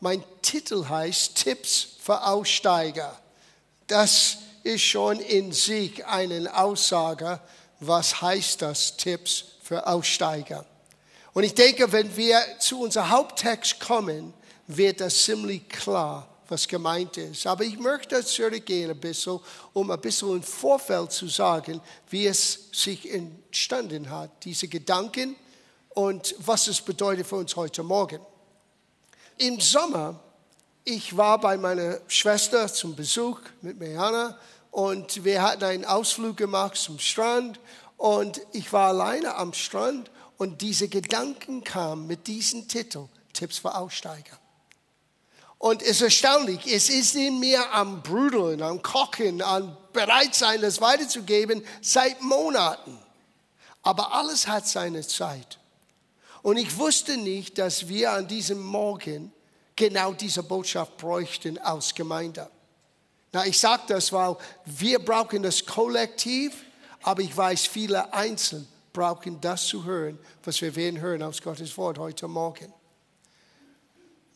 mein Titel heißt Tipps für Aussteiger. Das ist schon in sich eine Aussage, was heißt das Tipps für Aussteiger. Und ich denke, wenn wir zu unserem Haupttext kommen, wird das ziemlich klar, was gemeint ist. Aber ich möchte zurückgehen ein bisschen, um ein bisschen im Vorfeld zu sagen, wie es sich entstanden hat, diese Gedanken und was es bedeutet für uns heute Morgen. Im Sommer, ich war bei meiner Schwester zum Besuch mit Mariana und wir hatten einen Ausflug gemacht zum Strand und ich war alleine am Strand und diese Gedanken kamen mit diesem Titel, Tipps für Aussteiger. Und es ist erstaunlich, es ist in mir am Brudeln, am Kochen, am Bereitsein, das weiterzugeben, seit Monaten. Aber alles hat seine Zeit. Und ich wusste nicht, dass wir an diesem Morgen genau diese Botschaft bräuchten aus Gemeinde. Na, ich sage das, weil wir brauchen das Kollektiv, aber ich weiß, viele Einzelne brauchen das zu hören, was wir werden hören aus Gottes Wort heute Morgen.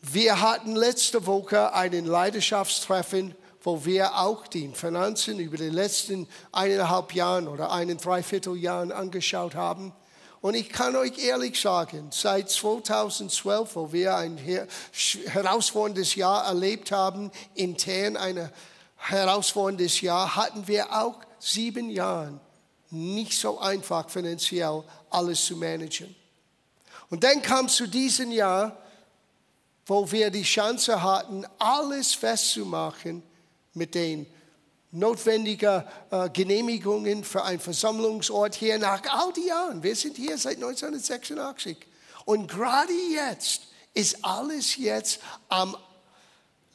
Wir hatten letzte Woche einen Leidenschaftstreffen, wo wir auch die Finanzen über die letzten eineinhalb Jahren oder einen Dreivierteljahren angeschaut haben. Und ich kann euch ehrlich sagen, seit 2012, wo wir ein herausforderndes Jahr erlebt haben, intern ein herausforderndes Jahr, hatten wir auch sieben Jahre nicht so einfach finanziell alles zu managen. Und dann kam zu diesem Jahr, wo wir die Chance hatten, alles festzumachen mit den notwendigen äh, Genehmigungen für einen Versammlungsort hier nach all die Jahren. Wir sind hier seit 1986. Und gerade jetzt ist alles jetzt am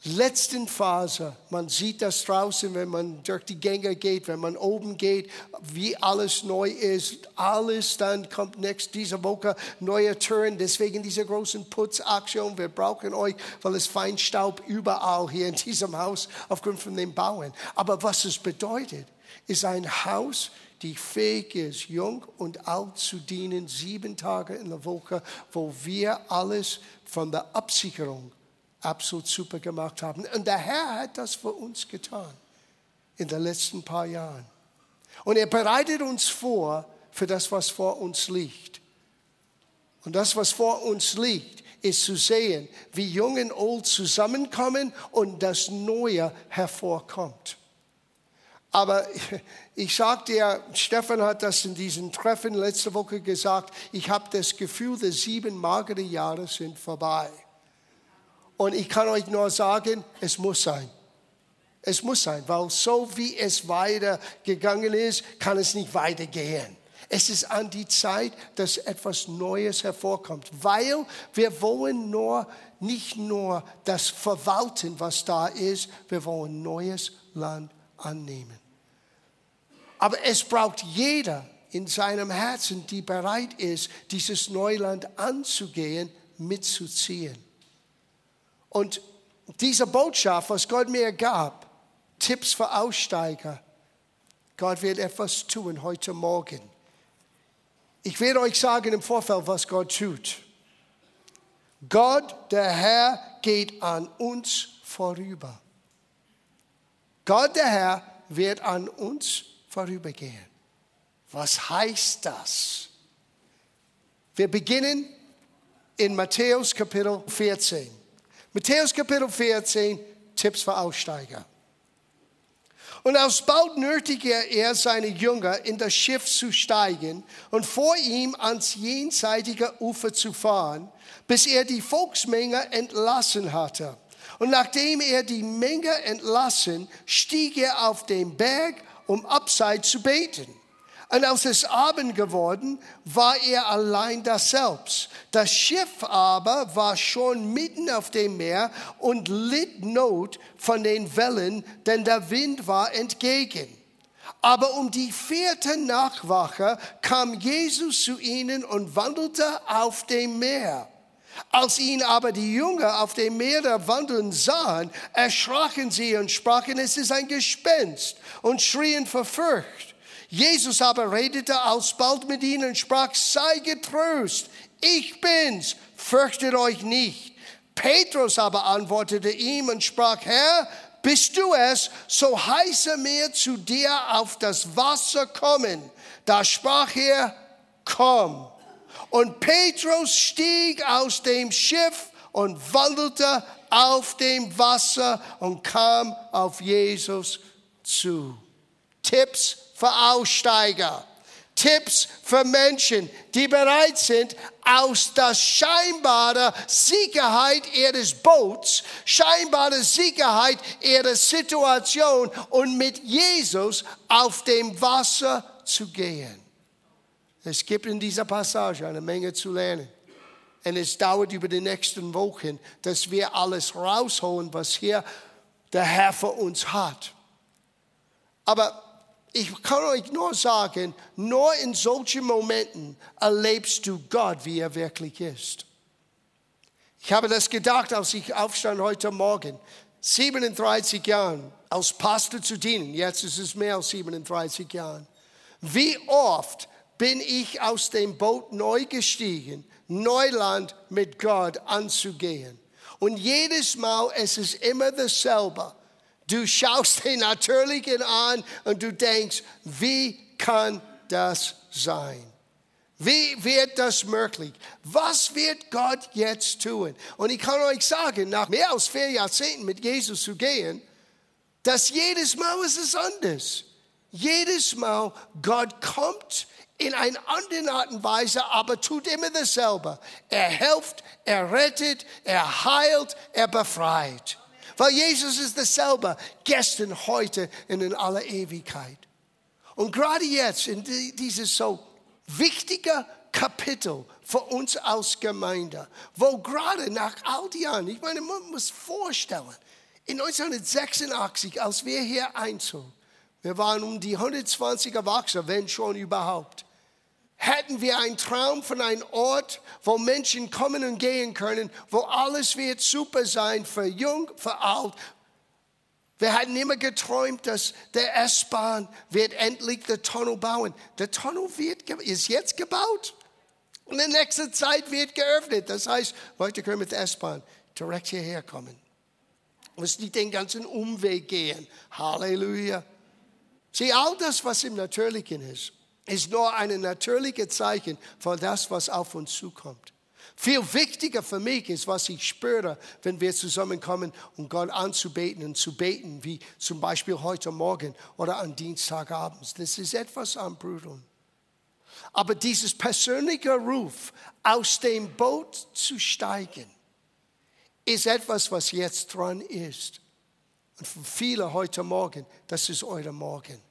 letzten Phase. Man sieht das draußen, wenn man durch die Gänge geht, wenn man oben geht, wie alles neu ist. Alles dann kommt nächst diese Woche neue Türen. Deswegen diese großen Putzaktion. Wir brauchen euch, weil es Feinstaub überall hier in diesem Haus aufgrund von den Bauen. Aber was es bedeutet, ist ein Haus, die fähig ist, jung und alt zu dienen, sieben Tage in der Woche, wo wir alles von der Absicherung absolut super gemacht haben. Und der Herr hat das für uns getan in den letzten paar Jahren. Und er bereitet uns vor für das, was vor uns liegt. Und das, was vor uns liegt, ist zu sehen, wie Jung und Old zusammenkommen und das Neue hervorkommt. Aber ich sage dir, Stefan hat das in diesem Treffen letzte Woche gesagt, ich habe das Gefühl, die sieben magere Jahre sind vorbei. Und ich kann euch nur sagen, es muss sein. Es muss sein, weil so wie es weitergegangen ist, kann es nicht weitergehen. Es ist an die Zeit, dass etwas Neues hervorkommt, weil wir wollen nur, nicht nur das verwalten, was da ist, wir wollen neues Land annehmen. Aber es braucht jeder in seinem Herzen, die bereit ist, dieses Neuland anzugehen, mitzuziehen. Und diese Botschaft, was Gott mir gab, Tipps für Aussteiger, Gott wird etwas tun heute Morgen. Ich werde euch sagen im Vorfeld, was Gott tut. Gott, der Herr, geht an uns vorüber. Gott, der Herr, wird an uns vorübergehen. Was heißt das? Wir beginnen in Matthäus Kapitel 14. Matthäus Kapitel 14, Tipps für Aussteiger. Und alsbald nötigte er seine Jünger, in das Schiff zu steigen und vor ihm ans jenseitige Ufer zu fahren, bis er die Volksmenge entlassen hatte. Und nachdem er die Menge entlassen, stieg er auf den Berg, um abseits zu beten. Und als es Abend geworden, war er allein da selbst. Das Schiff aber war schon mitten auf dem Meer und litt Not von den Wellen, denn der Wind war entgegen. Aber um die vierte Nachtwache kam Jesus zu ihnen und wandelte auf dem Meer. Als ihn aber die Jünger auf dem Meer wandeln sahen, erschraken sie und sprachen, es ist ein Gespenst und schrien verfürcht. Jesus aber redete alsbald mit ihnen und sprach, sei getröst, ich bin's, fürchtet euch nicht. Petrus aber antwortete ihm und sprach, Herr, bist du es, so heiße mir zu dir auf das Wasser kommen. Da sprach er, komm. Und Petrus stieg aus dem Schiff und wandelte auf dem Wasser und kam auf Jesus zu. Tipps für Aussteiger. Tipps für Menschen, die bereit sind, aus der scheinbaren Sicherheit ihres Boots, scheinbare Sicherheit ihrer Situation und mit Jesus auf dem Wasser zu gehen. Es gibt in dieser Passage eine Menge zu lernen. Und es dauert über die nächsten Wochen, dass wir alles rausholen, was hier der Herr für uns hat. Aber ich kann euch nur sagen, nur in solchen Momenten erlebst du Gott, wie er wirklich ist. Ich habe das gedacht, als ich aufstand heute Morgen. 37 Jahren als Pastor zu dienen. Jetzt ist es mehr als 37 Jahre. Wie oft bin ich aus dem Boot neu gestiegen, Neuland mit Gott anzugehen. Und jedes Mal, es ist immer dasselbe. Du schaust den Natürlichen an und du denkst, wie kann das sein? Wie wird das möglich? Was wird Gott jetzt tun? Und ich kann euch sagen, nach mehr als vier Jahrzehnten mit Jesus zu gehen, dass jedes Mal ist es anders. Jedes Mal Gott kommt in einer anderen Art und Weise, aber tut immer dasselbe. Er hilft, er rettet, er heilt, er befreit. Weil Jesus ist dasselbe, gestern, heute und in aller Ewigkeit. Und gerade jetzt, in dieses so wichtige Kapitel für uns als Gemeinde, wo gerade nach all die Jahren, ich meine, man muss vorstellen, in 1986, als wir hier einzogen, wir waren um die 120 Erwachsene, wenn schon überhaupt hätten wir einen Traum von einem Ort, wo Menschen kommen und gehen können, wo alles wird super sein, für jung, für alt. Wir hatten immer geträumt, dass der S-Bahn wird endlich den Tunnel bauen. Der Tunnel wird, ist jetzt gebaut. Und in nächster Zeit wird geöffnet. Das heißt, Leute können mit der S-Bahn direkt hierher kommen. Muss nicht den ganzen Umweg gehen. Halleluja. Sieh, all das, was im Natürlichen ist, ist nur ein natürliches Zeichen von das, was auf uns zukommt. Viel wichtiger für mich ist, was ich spüre, wenn wir zusammenkommen, um Gott anzubeten und zu beten, wie zum Beispiel heute Morgen oder am Dienstagabend. Das ist etwas am Brudeln. Aber dieses persönliche Ruf, aus dem Boot zu steigen, ist etwas, was jetzt dran ist. Und für viele heute Morgen, das ist euer Morgen.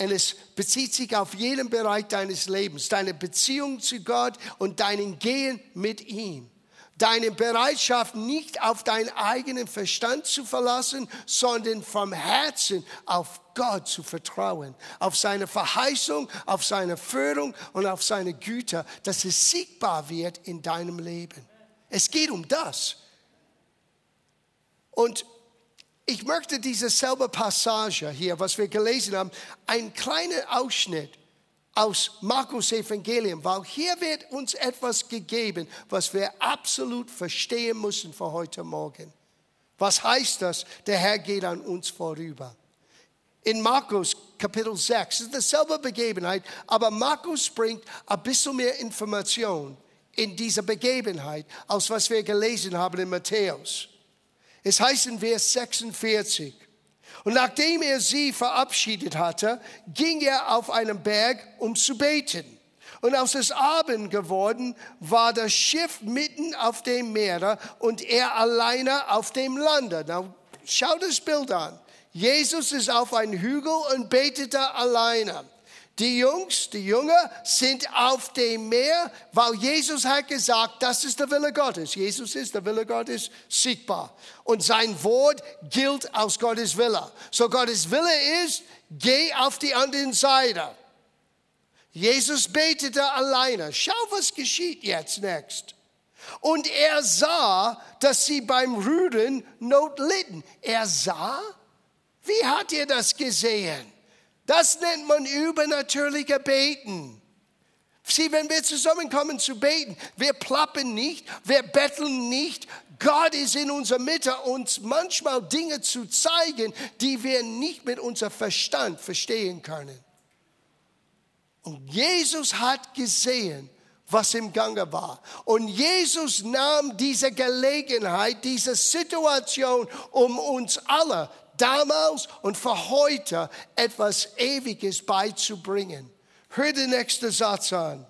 Und es bezieht sich auf jeden Bereich deines Lebens, deine Beziehung zu Gott und deinen Gehen mit ihm. Deine Bereitschaft, nicht auf deinen eigenen Verstand zu verlassen, sondern vom Herzen auf Gott zu vertrauen, auf seine Verheißung, auf seine Führung und auf seine Güter, dass es sichtbar wird in deinem Leben. Es geht um das. Und ich möchte diese selbe Passage hier, was wir gelesen haben, ein kleiner Ausschnitt aus Markus Evangelium, weil hier wird uns etwas gegeben, was wir absolut verstehen müssen für heute Morgen. Was heißt das? Der Herr geht an uns vorüber. In Markus Kapitel 6 ist dasselbe Begebenheit, aber Markus bringt ein bisschen mehr Information in dieser Begebenheit, als was wir gelesen haben in Matthäus. Es heißt in Vers 46, und nachdem er sie verabschiedet hatte, ging er auf einen Berg, um zu beten. Und als es Abend geworden, war das Schiff mitten auf dem Meer und er alleine auf dem Lande. Now, schau das Bild an. Jesus ist auf einem Hügel und betete alleine. Die Jungs, die Jünger sind auf dem Meer, weil Jesus hat gesagt, das ist der Wille Gottes. Jesus ist der Wille Gottes sichtbar. Und sein Wort gilt aus Gottes Wille. So Gottes Wille ist, geh auf die andere Seite. Jesus betete alleine. Schau, was geschieht jetzt next. Und er sah, dass sie beim Rüden Not litten. Er sah? Wie hat er das gesehen? Das nennt man übernatürliche Beten. Sieh, wenn wir zusammenkommen zu beten, wir plappen nicht, wir betteln nicht. Gott ist in unserer Mitte, uns manchmal Dinge zu zeigen, die wir nicht mit unserem Verstand verstehen können. Und Jesus hat gesehen, was im Gange war. Und Jesus nahm diese Gelegenheit, diese Situation, um uns alle damals und für heute etwas Ewiges beizubringen. Hör den nächsten Satz an.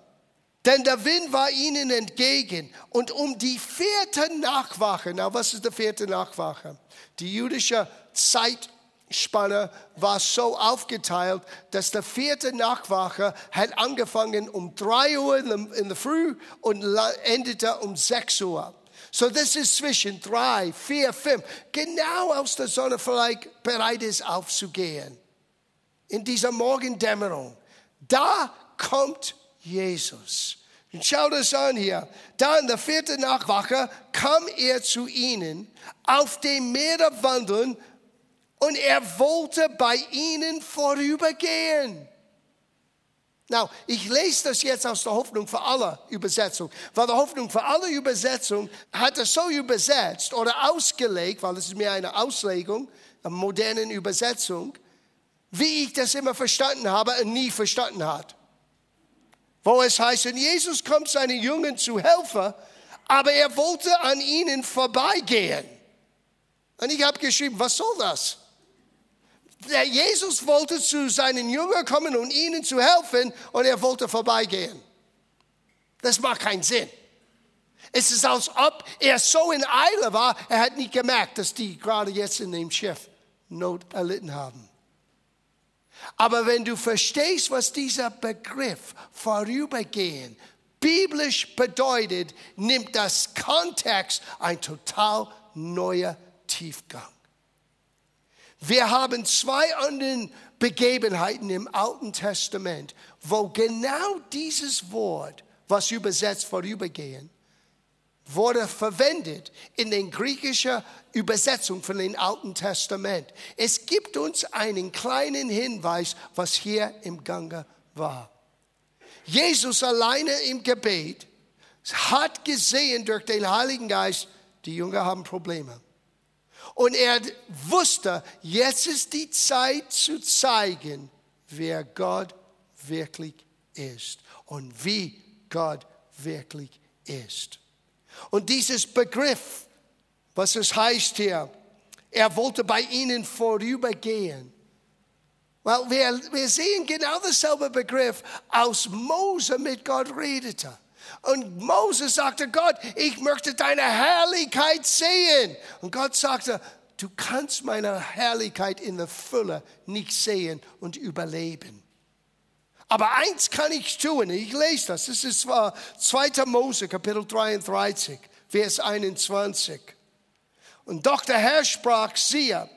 Denn der Wind war ihnen entgegen. Und um die vierte Nachwache, na, was ist die vierte Nachwache? Die jüdische Zeitspanne war so aufgeteilt, dass der vierte Nachwache hat angefangen um drei Uhr in der Früh und endete um sechs Uhr. So, das ist zwischen drei, vier, fünf, genau aus der Sonne vielleicht bereit ist aufzugehen. In dieser Morgendämmerung. Da kommt Jesus. Und schau das an hier. Da in der vierten Nachwache kam er zu ihnen auf dem Meer wandeln und er wollte bei ihnen vorübergehen. Now, ich lese das jetzt aus der Hoffnung für alle Übersetzung, weil der Hoffnung für alle Übersetzung hat es so übersetzt oder ausgelegt, weil es ist mir eine Auslegung, eine moderne Übersetzung, wie ich das immer verstanden habe und nie verstanden hat. Wo es heißt, und Jesus kommt seinen Jungen zu helfen, aber er wollte an ihnen vorbeigehen. Und ich habe geschrieben, was soll das? Der Jesus wollte zu seinen Jüngern kommen und ihnen zu helfen und er wollte vorbeigehen. Das macht keinen Sinn. Es ist, als ob er so in Eile war, er hat nicht gemerkt, dass die gerade jetzt in dem Schiff Not erlitten haben. Aber wenn du verstehst, was dieser Begriff vorübergehen biblisch bedeutet, nimmt das Kontext ein total neuer Tiefgang. Wir haben zwei andere Begebenheiten im Alten Testament, wo genau dieses Wort, was übersetzt vorübergehen, wurde verwendet in den griechischen Übersetzungen von dem Alten Testament. Es gibt uns einen kleinen Hinweis, was hier im Gange war. Jesus alleine im Gebet hat gesehen durch den Heiligen Geist, die Jünger haben Probleme. Und er wusste, jetzt ist die Zeit zu zeigen, wer Gott wirklich ist und wie Gott wirklich ist. Und dieses Begriff, was es heißt hier, er wollte bei ihnen vorübergehen. Weil wir, wir sehen genau dasselbe Begriff, aus Mose mit Gott redete. Und Mose sagte, Gott, ich möchte deine Herrlichkeit sehen. Und Gott sagte, du kannst meine Herrlichkeit in der Fülle nicht sehen und überleben. Aber eins kann ich tun, ich lese das, das ist zwar 2. Mose, Kapitel 33, Vers 21. Und doch der Herr sprach, siehe,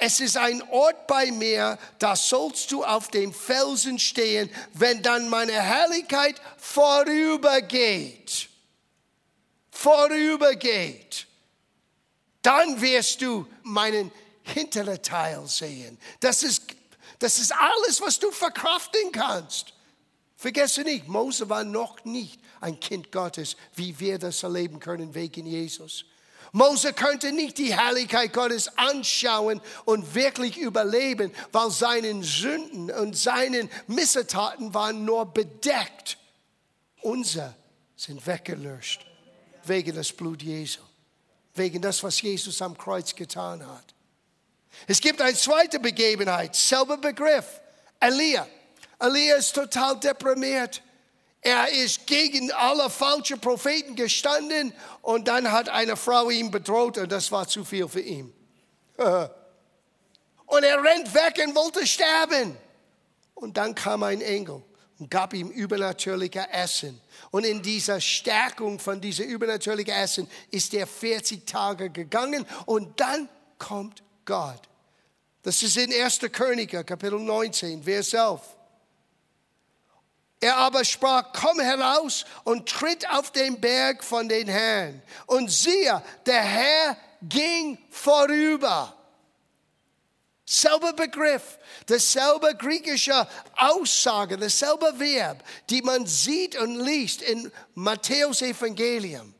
es ist ein Ort bei mir, da sollst du auf dem Felsen stehen, wenn dann meine Herrlichkeit vorübergeht. Vorübergeht. Dann wirst du meinen hinteren Teil sehen. Das ist das ist alles, was du verkraften kannst. Vergesse nicht, Mose war noch nicht ein Kind Gottes, wie wir das erleben können wegen Jesus. Mose könnte nicht die Herrlichkeit Gottes anschauen und wirklich überleben, weil seine Sünden und seine Missetaten waren nur bedeckt. Unser sind weggelöscht wegen des Blut Jesu, wegen das, was Jesus am Kreuz getan hat. Es gibt eine zweite Begebenheit, selber Begriff. Elia. Elia ist total deprimiert. Er ist gegen alle falschen Propheten gestanden und dann hat eine Frau ihn bedroht und das war zu viel für ihn. Und er rennt weg und wollte sterben. Und dann kam ein Engel und gab ihm übernatürliche Essen. Und in dieser Stärkung von dieser übernatürlichen Essen ist er 40 Tage gegangen und dann kommt Gott. Das ist in 1. Könige, Kapitel 19, Vers 11. Er aber sprach, komm heraus und tritt auf den Berg von den Herrn. Und siehe, der Herr ging vorüber. Selber Begriff, dasselbe griechische Aussage, dasselbe Verb, die man sieht und liest in Matthäus Evangelium,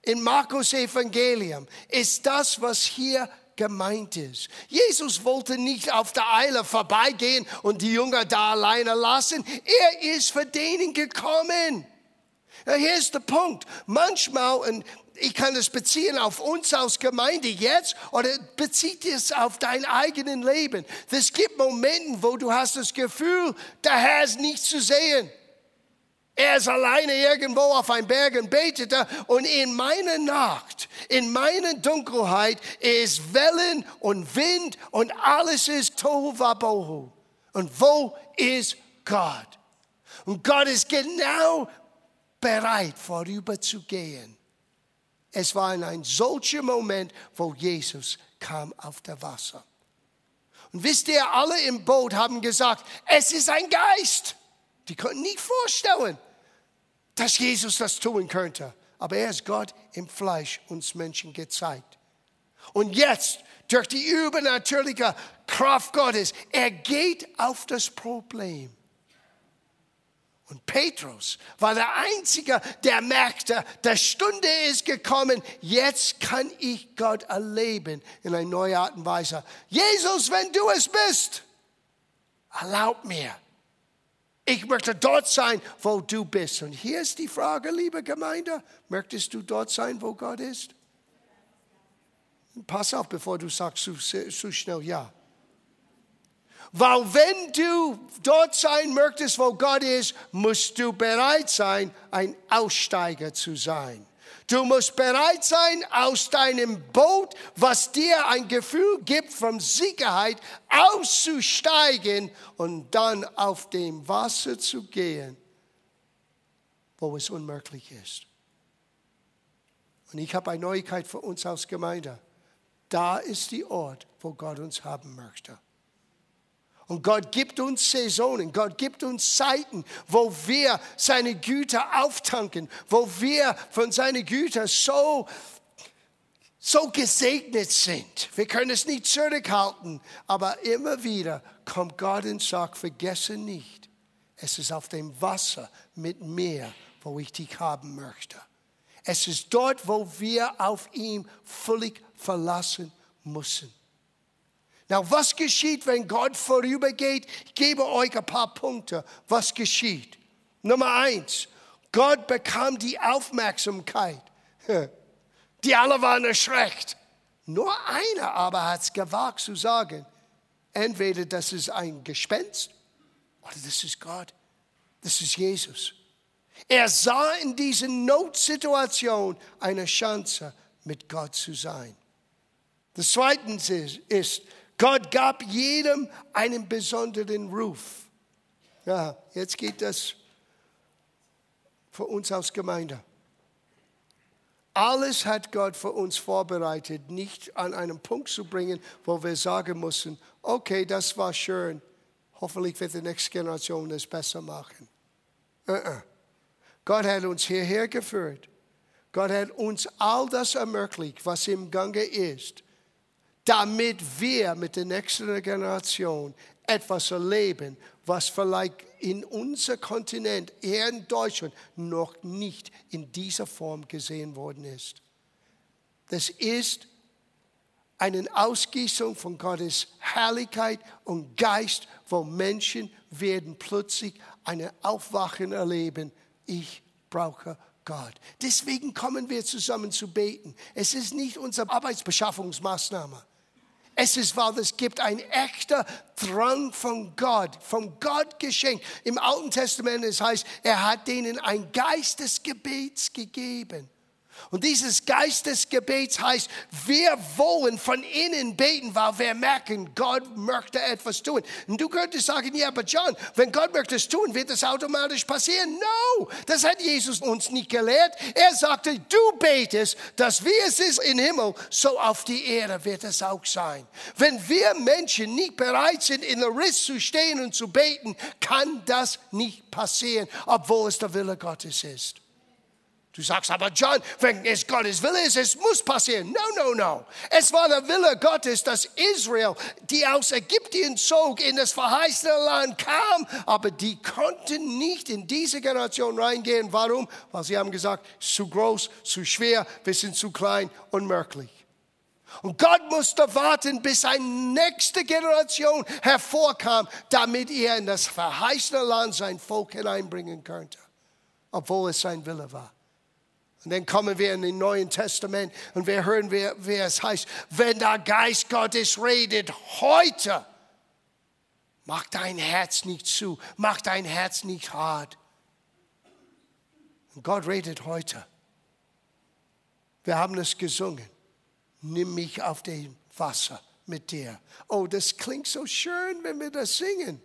in Markus Evangelium, ist das, was hier gemeint ist. Jesus wollte nicht auf der Eile vorbeigehen und die Jünger da alleine lassen. Er ist für denen gekommen. Hier ist der Punkt. Manchmal, und ich kann es beziehen auf uns als Gemeinde jetzt oder bezieht es auf dein eigenes Leben. Es gibt Momente, wo du hast das Gefühl, der Herr ist nicht zu sehen. Er ist alleine irgendwo auf einem Berg und betete. Und in meiner Nacht, in meiner Dunkelheit ist Wellen und Wind und alles ist Tohuwabohu. Und wo ist Gott? Und Gott ist genau bereit, vorüberzugehen. Es war in ein solcher Moment, wo Jesus kam auf der Wasser. Und wisst ihr, alle im Boot haben gesagt, es ist ein Geist. Die konnten nicht vorstellen, dass Jesus das tun könnte. Aber er ist Gott im Fleisch uns Menschen gezeigt. Und jetzt, durch die übernatürliche Kraft Gottes, er geht auf das Problem. Und Petrus war der Einzige, der merkte, der Stunde ist gekommen, jetzt kann ich Gott erleben in einer neuen Art und Weise. Jesus, wenn du es bist, erlaub mir. Ich möchte dort sein, wo du bist. Und hier ist die Frage, liebe Gemeinde, möchtest du dort sein, wo Gott ist? Pass auf, bevor du sagst zu, zu schnell ja. Weil wenn du dort sein möchtest, wo Gott ist, musst du bereit sein, ein Aussteiger zu sein. Du musst bereit sein, aus deinem Boot, was dir ein Gefühl gibt von Sicherheit, auszusteigen und dann auf dem Wasser zu gehen, wo es unmöglich ist. Und ich habe eine Neuigkeit für uns als Gemeinde. Da ist die Ort, wo Gott uns haben möchte. Und Gott gibt uns Saisonen, Gott gibt uns Zeiten, wo wir seine Güter auftanken, wo wir von seinen Gütern so, so gesegnet sind. Wir können es nicht zurückhalten, aber immer wieder kommt Gott und sagt, vergesse nicht, es ist auf dem Wasser mit mir, wo ich dich haben möchte. Es ist dort, wo wir auf ihm völlig verlassen müssen. Na, was geschieht, wenn Gott vorübergeht? Ich gebe euch ein paar Punkte. Was geschieht? Nummer eins, Gott bekam die Aufmerksamkeit. Die alle waren erschreckt. Nur einer aber hat es gewagt zu sagen, entweder das ist ein Gespenst oder das ist Gott. Das ist Jesus. Er sah in dieser Notsituation eine Chance, mit Gott zu sein. Das Zweite ist Gott gab jedem einen besonderen Ruf. Ja, jetzt geht das für uns als Gemeinde. Alles hat Gott für uns vorbereitet, nicht an einen Punkt zu bringen, wo wir sagen müssen, okay, das war schön, hoffentlich wird die nächste Generation das besser machen. Uh -uh. Gott hat uns hierher geführt. Gott hat uns all das ermöglicht, was im Gange ist damit wir mit der nächsten Generation etwas erleben, was vielleicht in unser Kontinent, eher in Deutschland, noch nicht in dieser Form gesehen worden ist. Das ist eine Ausgießung von Gottes Herrlichkeit und Geist, wo Menschen werden plötzlich eine Aufwachen erleben. Ich brauche Gott. Deswegen kommen wir zusammen zu beten. Es ist nicht unsere Arbeitsbeschaffungsmaßnahme. Es ist, weil es gibt ein echter Drang von Gott, von Gott geschenkt. Im Alten Testament es heißt, er hat denen ein Geist des Gebets gegeben. Und dieses Geistesgebet heißt, wir wollen von innen beten, weil wir merken, Gott möchte etwas tun. Und du könntest sagen, ja, aber John, wenn Gott möchte es tun, wird es automatisch passieren. No, das hat Jesus uns nicht gelehrt. Er sagte, du betest, dass wie es ist im Himmel, so auf die Erde wird es auch sein. Wenn wir Menschen nicht bereit sind, in der Riss zu stehen und zu beten, kann das nicht passieren, obwohl es der Wille Gottes ist. Du sagst aber, John, wenn es Gottes Wille ist, es muss passieren. No, no, no. Es war der Wille Gottes, dass Israel, die aus Ägypten zog, in das verheißene Land kam, aber die konnten nicht in diese Generation reingehen. Warum? Weil sie haben gesagt, zu groß, zu schwer, wir sind zu klein, unmöglich. Und Gott musste warten, bis eine nächste Generation hervorkam, damit er in das verheißene Land sein Volk hineinbringen könnte, obwohl es sein Wille war. Und dann kommen wir in den Neuen Testament und wir hören, wie, wie es heißt, wenn der Geist Gottes redet heute, mach dein Herz nicht zu, mach dein Herz nicht hart. Und Gott redet heute. Wir haben es gesungen. Nimm mich auf dem Wasser mit dir. Oh, das klingt so schön, wenn wir das singen.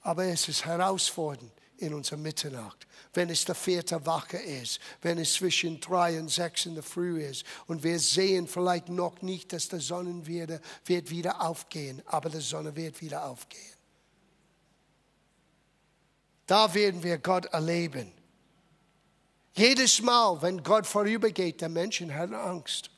Aber es ist herausfordernd in unserer Mitternacht, wenn es der vierte Wache ist, wenn es zwischen drei und sechs in der Früh ist und wir sehen vielleicht noch nicht, dass die Sonne wieder, wird wieder aufgehen, aber die Sonne wird wieder aufgehen. Da werden wir Gott erleben. Jedes Mal, wenn Gott vorübergeht, der Menschen hat Angst.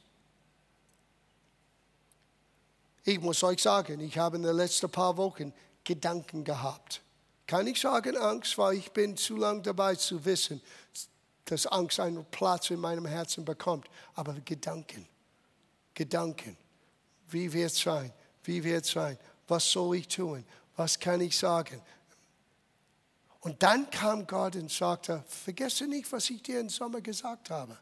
Ich muss euch sagen, ich habe in den letzten paar Wochen Gedanken gehabt. Kann ich sagen Angst, weil ich bin zu lange dabei zu wissen, dass Angst einen Platz in meinem Herzen bekommt. Aber Gedanken, Gedanken, wie wird es sein? Wie wird es sein? Was soll ich tun? Was kann ich sagen? Und dann kam Gott und sagte, vergesse nicht, was ich dir im Sommer gesagt habe.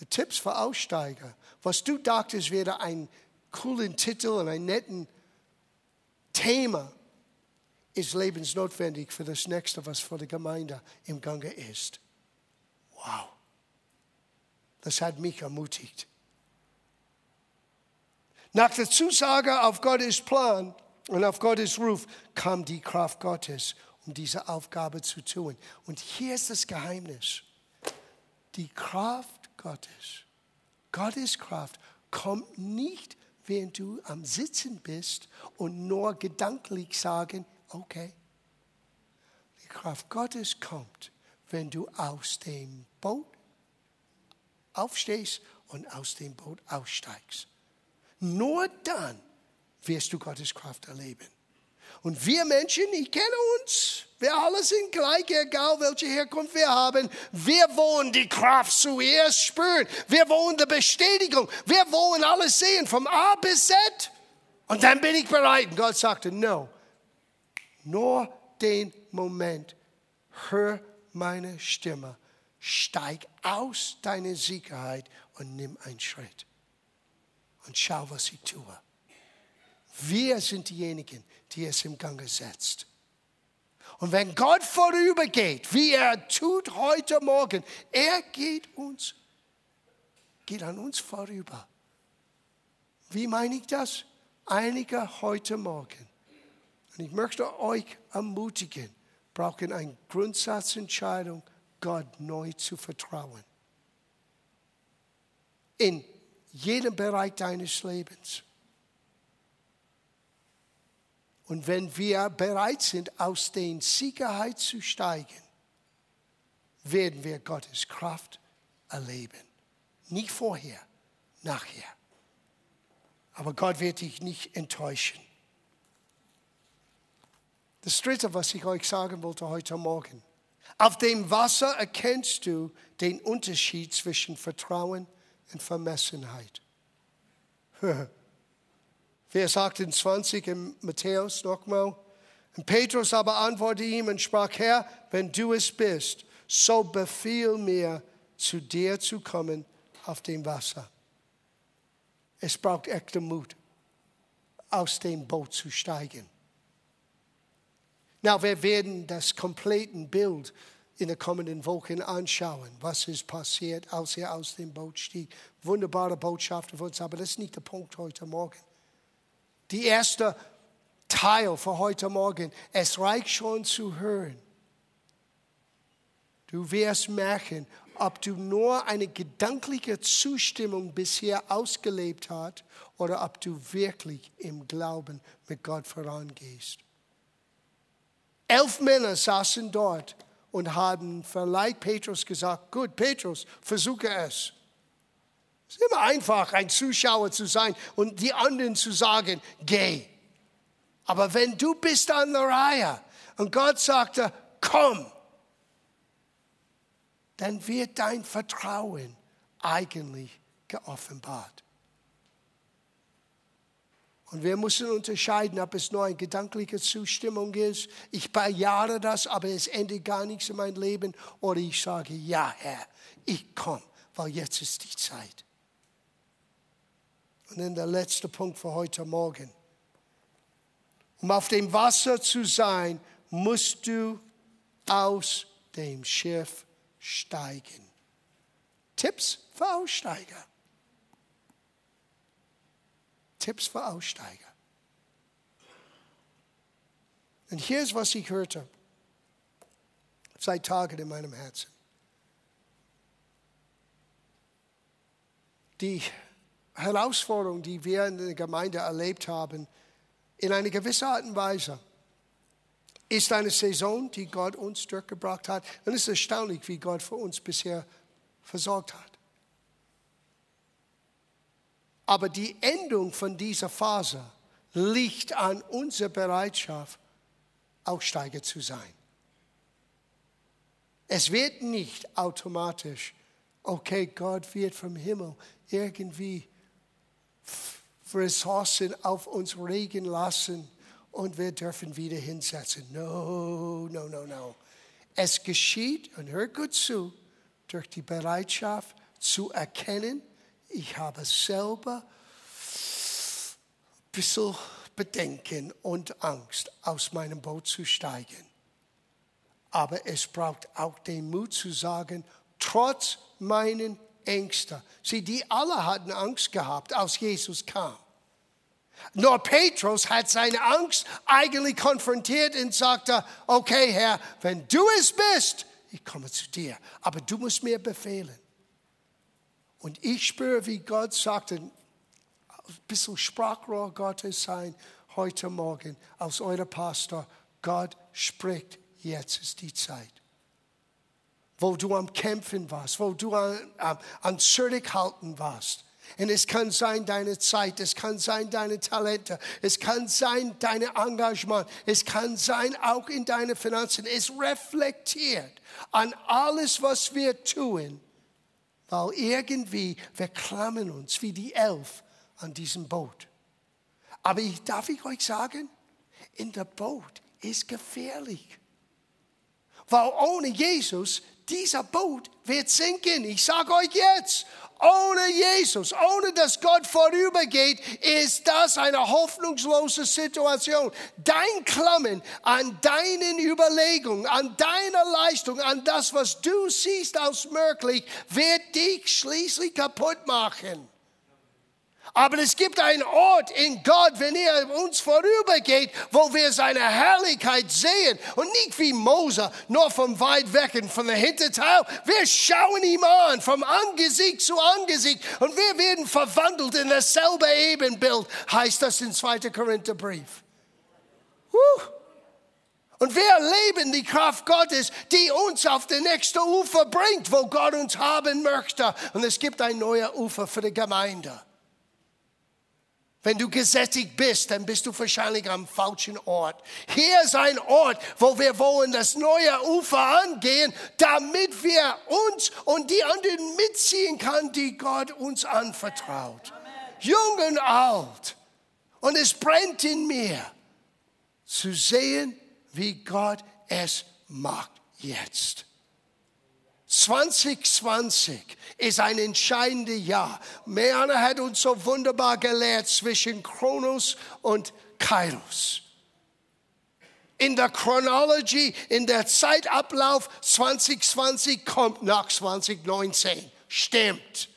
Die Tipps für Aussteiger. Was du dachtest, wäre ein coolen Titel und ein netten Thema ist lebensnotwendig für das Nächste, was vor der Gemeinde im Gange ist. Wow. Das hat mich ermutigt. Nach der Zusage auf Gottes Plan und auf Gottes Ruf kam die Kraft Gottes, um diese Aufgabe zu tun. Und hier ist das Geheimnis. Die Kraft Gottes, Gottes Kraft kommt nicht, während du am Sitzen bist und nur gedanklich sagen, okay. Die Kraft Gottes kommt, wenn du aus dem Boot aufstehst und aus dem Boot aussteigst. Nur dann wirst du Gottes Kraft erleben. Und wir Menschen, ich kenne uns, wir alle sind gleich, egal welche Herkunft wir haben. Wir wollen die Kraft zuerst spüren. Wir wollen die Bestätigung. Wir wollen alles sehen, vom A bis Z. Und dann bin ich bereit. Und Gott sagte, no, nur den Moment, hör meine Stimme, steig aus deiner Sicherheit und nimm einen Schritt. Und schau, was ich tue. Wir sind diejenigen, die es im Gange setzt. Und wenn Gott vorübergeht, wie er tut heute Morgen, er geht uns, geht an uns vorüber. Wie meine ich das? Einige heute Morgen und ich möchte euch ermutigen, brauchen eine Grundsatzentscheidung, Gott neu zu vertrauen. In jedem Bereich deines Lebens. Und wenn wir bereit sind, aus der Sicherheit zu steigen, werden wir Gottes Kraft erleben. Nicht vorher, nachher. Aber Gott wird dich nicht enttäuschen. Das Dritte, was ich euch sagen wollte heute Morgen. Auf dem Wasser erkennst du den Unterschied zwischen Vertrauen und Vermessenheit. Vers 28 in Matthäus nochmal. Und Petrus aber antwortete ihm und sprach, Herr, wenn du es bist, so befiehl mir, zu dir zu kommen auf dem Wasser. Es braucht echter Mut, aus dem Boot zu steigen. Na, wir werden das komplette Bild in den kommenden Wochen anschauen, was ist passiert, als er aus dem Boot stieg. Wunderbare Botschaft für uns, aber das ist nicht der Punkt heute Morgen. Die erste Teil für heute Morgen, es reicht schon zu hören. Du wirst merken, ob du nur eine gedankliche Zustimmung bisher ausgelebt hast oder ob du wirklich im Glauben mit Gott vorangehst. Elf Männer saßen dort und haben vielleicht Petrus gesagt, gut, Petrus, versuche es. Es ist immer einfach, ein Zuschauer zu sein und die anderen zu sagen, geh. Aber wenn du bist an der Reihe und Gott sagte, komm, dann wird dein Vertrauen eigentlich geoffenbart. Und wir müssen unterscheiden, ob es nur eine gedankliche Zustimmung ist. Ich bejahre das, aber es endet gar nichts in meinem Leben. Oder ich sage, ja, Herr, ich komme, weil jetzt ist die Zeit. Und dann der letzte Punkt für heute Morgen. Um auf dem Wasser zu sein, musst du aus dem Schiff steigen. Tipps für Aussteiger. Tipps für Aussteiger. Und hier ist, was ich hörte seit Tagen in meinem Herzen. Die Herausforderung, die wir in der Gemeinde erlebt haben, in einer gewissen Art und Weise, ist eine Saison, die Gott uns durchgebracht hat. Und es ist erstaunlich, wie Gott für uns bisher versorgt hat. Aber die Endung von dieser Phase liegt an unserer Bereitschaft, Aussteiger zu sein. Es wird nicht automatisch, okay, Gott wird vom Himmel irgendwie Ressourcen auf uns regen lassen und wir dürfen wieder hinsetzen. No, no, no, no. Es geschieht, und hört gut zu, durch die Bereitschaft zu erkennen, ich habe selber ein bisschen Bedenken und Angst, aus meinem Boot zu steigen. Aber es braucht auch den Mut zu sagen, trotz meinen Ängsten. Sie, die alle hatten Angst gehabt, als Jesus kam. Nur Petrus hat seine Angst eigentlich konfrontiert und sagte, okay Herr, wenn du es bist, ich komme zu dir, aber du musst mir befehlen. Und ich spüre, wie Gott sagte, ein bisschen Sprachrohr Gottes sein heute Morgen als euer Pastor. Gott spricht, jetzt ist die Zeit. Wo du am Kämpfen warst, wo du an, an, an Zurückhalten warst. Und es kann sein deine Zeit, es kann sein deine Talente, es kann sein dein Engagement, es kann sein auch in deine Finanzen. Es reflektiert an alles, was wir tun weil irgendwie wir klammern uns wie die Elf an diesem Boot. Aber ich, darf ich euch sagen, in der Boot ist gefährlich. Weil ohne Jesus, dieser Boot wird sinken. Ich sage euch jetzt, ohne Jesus, ohne dass Gott vorübergeht, ist das eine hoffnungslose Situation. Dein Klammen an deinen Überlegungen, an deiner Leistung, an das, was du siehst als möglich, wird dich schließlich kaputt machen. Aber es gibt einen Ort in Gott, wenn er uns vorübergeht, wo wir seine Herrlichkeit sehen. Und nicht wie Mose, nur vom weit weg und von der Hinterteil. Wir schauen ihm an, vom Angesicht zu Angesicht. Und wir werden verwandelt in dasselbe Ebenbild, heißt das im 2. Korintherbrief. Und wir erleben die Kraft Gottes, die uns auf den nächsten Ufer bringt, wo Gott uns haben möchte. Und es gibt ein neues Ufer für die Gemeinde. Wenn du gesättigt bist, dann bist du wahrscheinlich am falschen Ort. Hier ist ein Ort, wo wir wollen das neue Ufer angehen, damit wir uns und die anderen mitziehen können, die Gott uns anvertraut. Jung und alt. Und es brennt in mir, zu sehen, wie Gott es macht jetzt. 2020 ist ein entscheidendes Jahr. Meana hat uns so wunderbar gelehrt zwischen Kronos und Kairos. In der Chronology, in der Zeitablauf 2020 kommt nach 2019. Stimmt.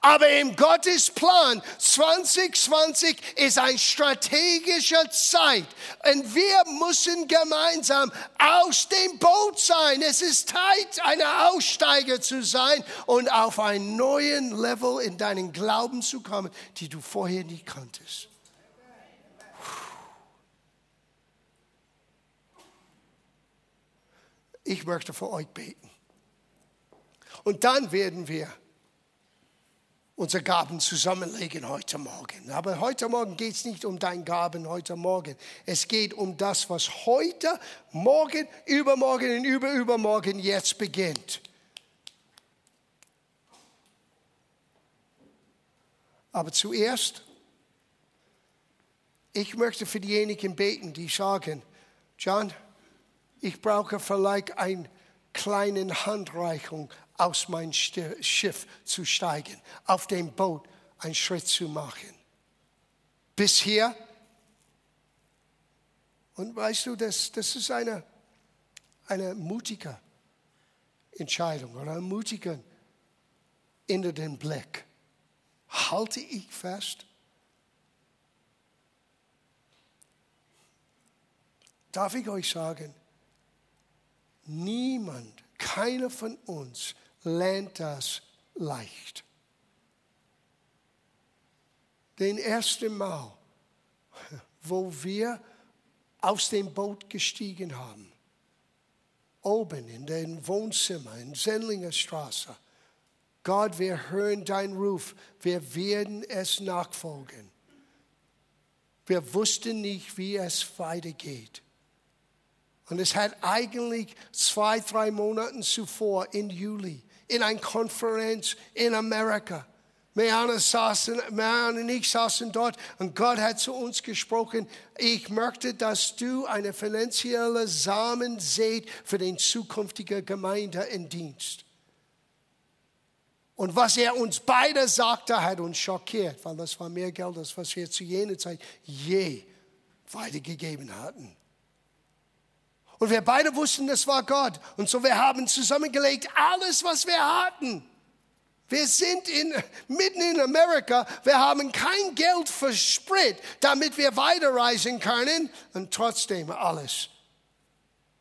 Aber im Gottes Plan 2020 ist ein strategischer Zeit und wir müssen gemeinsam aus dem Boot sein. Es ist Zeit, ein Aussteiger zu sein und auf einen neuen Level in deinen Glauben zu kommen, die du vorher nie kanntest. Ich möchte für euch beten. Und dann werden wir unsere Gaben zusammenlegen heute Morgen. Aber heute Morgen geht es nicht um deine Gaben heute Morgen. Es geht um das, was heute, morgen, übermorgen und überübermorgen jetzt beginnt. Aber zuerst, ich möchte für diejenigen beten, die sagen, John, ich brauche vielleicht eine kleine Handreichung aus meinem Schiff zu steigen, auf dem Boot einen Schritt zu machen. Bis hier. Und weißt du, das, das ist eine, eine mutige Entscheidung oder ein mutiger in den Blick. Halte ich fest? Darf ich euch sagen, niemand, keiner von uns lernt das leicht. Den ersten Mal, wo wir aus dem Boot gestiegen haben, oben in dem Wohnzimmer in Sendlinger Straße, Gott, wir hören deinen Ruf, wir werden es nachfolgen. Wir wussten nicht, wie es weitergeht. Und es hat eigentlich zwei, drei Monate zuvor, im Juli, in einer Konferenz in Amerika. Meana, saßen, Meana und ich saßen dort und Gott hat zu uns gesprochen, ich möchte, dass du eine finanzielle Samen seht für den zukünftigen Gemeinde in Dienst. Und was er uns beide sagte, hat uns schockiert, weil das war mehr Geld, als was wir zu jener Zeit je weitergegeben hatten. Und wir beide wussten, das war Gott. Und so wir haben zusammengelegt alles, was wir hatten. Wir sind in, mitten in Amerika. Wir haben kein Geld für Sprit, damit wir weiterreisen können. Und trotzdem alles.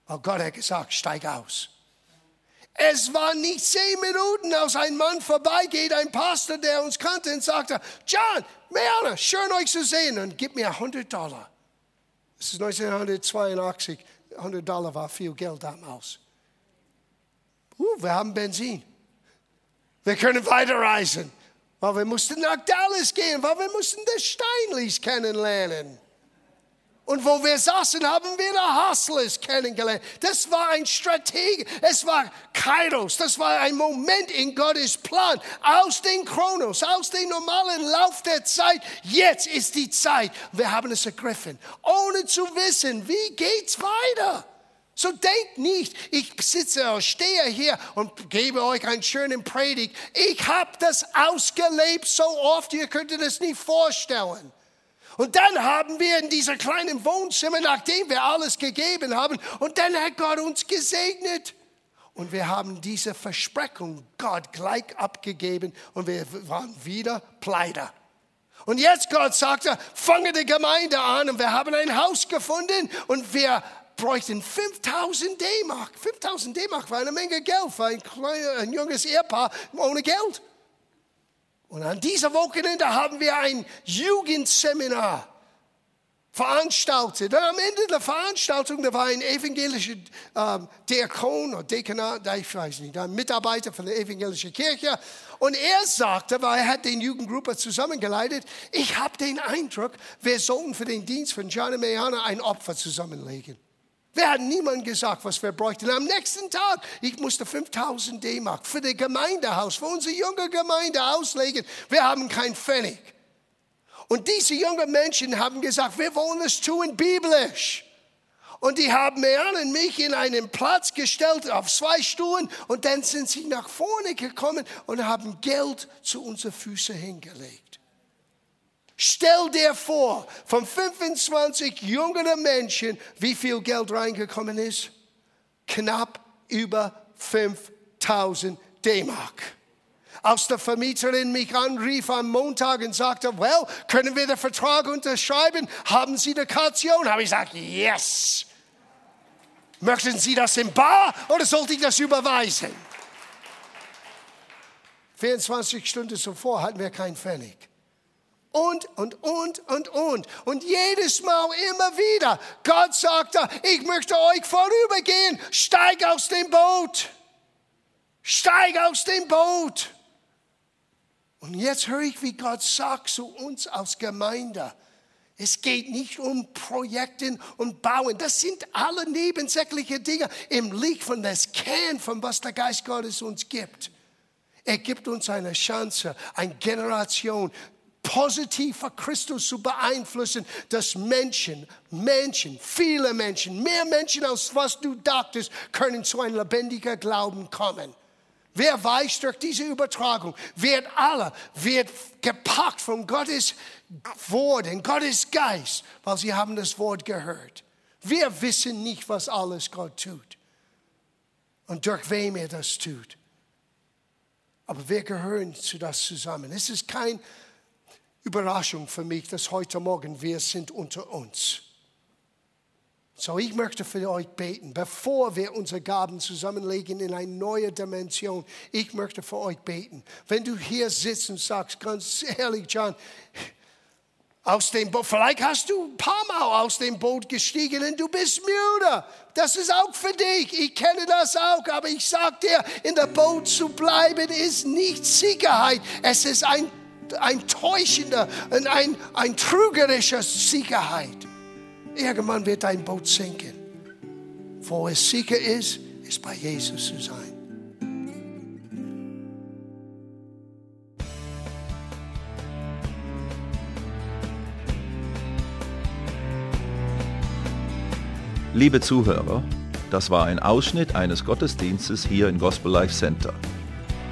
Weil Gott hat gesagt, steig aus. Es war nicht zehn Minuten, als ein Mann vorbeigeht, ein Pastor, der uns kannte und sagte, John, Meana, schön euch zu sehen und gib mir 100 Dollar. Das ist 1982. 100 Dollar war viel Geld damals. Uh, wir haben Benzin. Wir können weiterreisen. Weil wir mussten nach Dallas gehen, weil wir mussten die Steinleys kennenlernen. Und wo wir saßen, haben wir die Hustlers kennengelernt. Das war ein Strategie, es war Kairos, das war ein Moment in Gottes Plan. Aus dem Chronos, aus dem normalen Lauf der Zeit, jetzt ist die Zeit. Wir haben es ergriffen, ohne zu wissen, wie geht's weiter. So denkt nicht, ich sitze oder stehe hier und gebe euch einen schönen Predigt. Ich habe das ausgelebt so oft, ihr könnt es nicht vorstellen. Und dann haben wir in dieser kleinen Wohnzimmer, nachdem wir alles gegeben haben, und dann hat Gott uns gesegnet. Und wir haben diese Versprechung Gott gleich abgegeben und wir waren wieder pleite. Und jetzt Gott sagte, fange die Gemeinde an und wir haben ein Haus gefunden und wir bräuchten 5000 D-Mark. 5000 D-Mark war eine Menge Geld für ein, kleines, ein junges Ehepaar ohne Geld. Und an diesem Wochenende haben wir ein Jugendseminar veranstaltet. Und am Ende der Veranstaltung, da war ein evangelischer ähm, Diakon oder Dekanat, ich weiß nicht, ein Mitarbeiter von der evangelischen Kirche. Und er sagte, weil er hat den Jugendgruppe zusammengeleitet, ich habe den Eindruck, wir sollten für den Dienst von Gianni Meana ein Opfer zusammenlegen. Wir hatten niemand gesagt, was wir bräuchten. Am nächsten Tag, ich musste 5000 D-Mark für das Gemeindehaus, für unsere junge Gemeinde auslegen. Wir haben kein Pfennig. Und diese jungen Menschen haben gesagt, wir wollen es tun biblisch. Und die haben mir und mich in einen Platz gestellt auf zwei Stuhlen und dann sind sie nach vorne gekommen und haben Geld zu unseren Füßen hingelegt. Stell dir vor, von 25 jungen Menschen, wie viel Geld reingekommen ist? Knapp über 5000 D-Mark. Als der Vermieterin mich anrief am Montag und sagte, well, können wir den Vertrag unterschreiben? Haben Sie die Kaution? Habe ich gesagt, yes. Möchten Sie das im Bar oder sollte ich das überweisen? 24 Stunden zuvor hatten wir keinen Pfennig. Und, und, und, und, und. Und jedes Mal immer wieder, Gott sagte, ich möchte euch vorübergehen, steig aus dem Boot. Steig aus dem Boot. Und jetzt höre ich, wie Gott sagt zu uns als Gemeinde. Es geht nicht um Projekten und Bauen. Das sind alle nebensächliche Dinge im Licht von das Kern, von was der Geist Gottes uns gibt. Er gibt uns eine Chance, eine Generation positiv für Christus zu beeinflussen, dass Menschen, Menschen, viele Menschen, mehr Menschen als was du dachtest, können zu einem lebendigen Glauben kommen. Wer weiß durch diese Übertragung, wird alle, wird gepackt von Gottes Wort, in Gottes Geist, weil sie haben das Wort gehört. Wir wissen nicht, was alles Gott tut und durch wem er das tut. Aber wir gehören zu das zusammen. Es ist keine Überraschung für mich, dass heute Morgen wir sind unter uns. So, ich möchte für euch beten, bevor wir unsere Gaben zusammenlegen in eine neue Dimension. Ich möchte für euch beten. Wenn du hier sitzt und sagst, ganz ehrlich, John, aus dem Boot, vielleicht hast du ein paar Mal aus dem Boot gestiegen und du bist müde. Das ist auch für dich. Ich kenne das auch, aber ich sage dir, in der Boot zu bleiben ist nicht Sicherheit. Es ist ein, ein täuschender und ein, ein trügerischer Sicherheit. Irgendwann wird dein Boot sinken. Wo es sicher ist, ist bei Jesus zu sein. Liebe Zuhörer, das war ein Ausschnitt eines Gottesdienstes hier im Gospel Life Center.